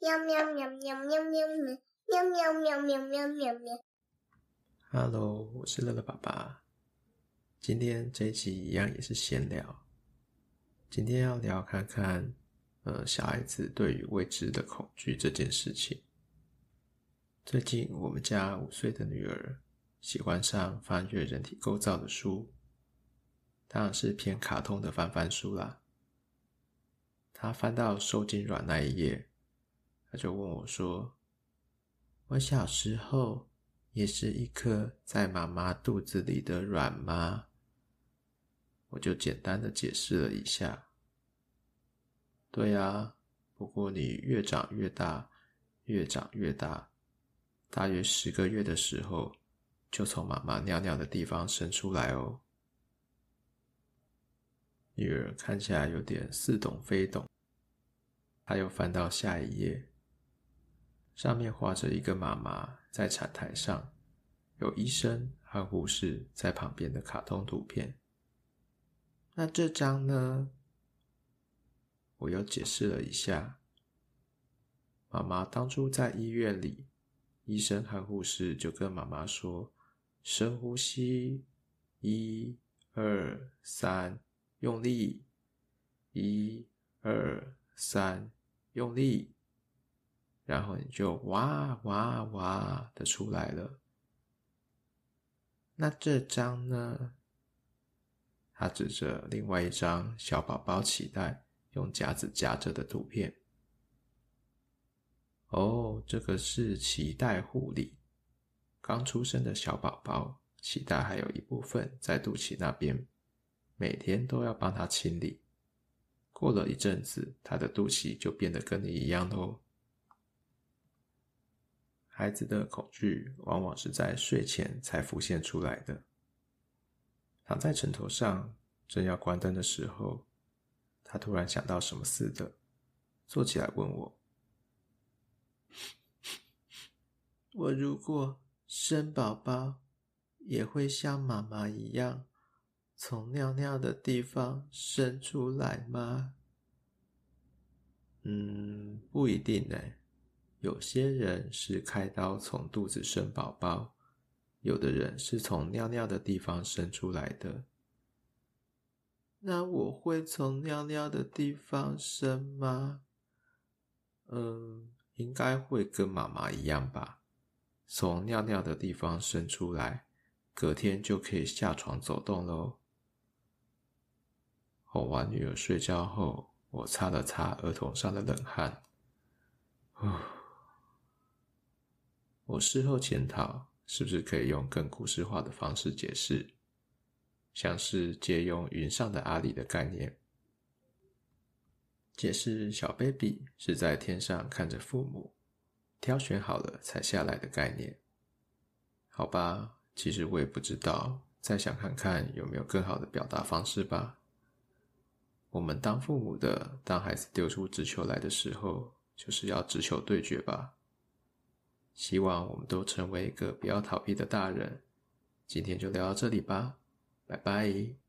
喵喵喵喵喵喵喵喵喵喵喵喵喵。Hello，我是乐乐爸爸。今天这一期一样也是闲聊。今天要聊看看，呃，小孩子对于未知的恐惧这件事情。最近我们家五岁的女儿喜欢上翻阅人体构造的书，当然是偏卡通的翻翻书啦。她翻到受精卵那一页。他就问我说：“我小时候也是一颗在妈妈肚子里的卵吗？”我就简单的解释了一下。对啊，不过你越长越大，越长越大，大约十个月的时候，就从妈妈尿尿的地方生出来哦。女儿看起来有点似懂非懂，她又翻到下一页。上面画着一个妈妈在产台上，有医生和护士在旁边的卡通图片。那这张呢？我又解释了一下，妈妈当初在医院里，医生和护士就跟妈妈说：“深呼吸，一、二、三，用力，一、二、三，用力。”然后你就哇哇哇的出来了。那这张呢？他指着另外一张小宝宝脐带用夹子夹着的图片。哦，这个是脐带护理。刚出生的小宝宝脐带还有一部分在肚脐那边，每天都要帮他清理。过了一阵子，他的肚脐就变得跟你一样喽。孩子的恐惧往往是在睡前才浮现出来的。躺在枕头上，正要关灯的时候，他突然想到什么似的，坐起来问我：“ 我如果生宝宝，也会像妈妈一样，从尿尿的地方生出来吗？”嗯，不一定呢。有些人是开刀从肚子生宝宝，有的人是从尿尿的地方生出来的。那我会从尿尿的地方生吗？嗯，应该会跟妈妈一样吧。从尿尿的地方生出来，隔天就可以下床走动喽。哄完女儿睡觉后，我擦了擦额头上的冷汗，呼。我事后检讨，是不是可以用更故事化的方式解释？像是借用云上的阿里的概念，解释小 baby 是在天上看着父母，挑选好了才下来的概念。好吧，其实我也不知道，再想看看有没有更好的表达方式吧。我们当父母的，当孩子丢出直球来的时候，就是要直球对决吧。希望我们都成为一个不要逃避的大人。今天就聊到这里吧，拜拜。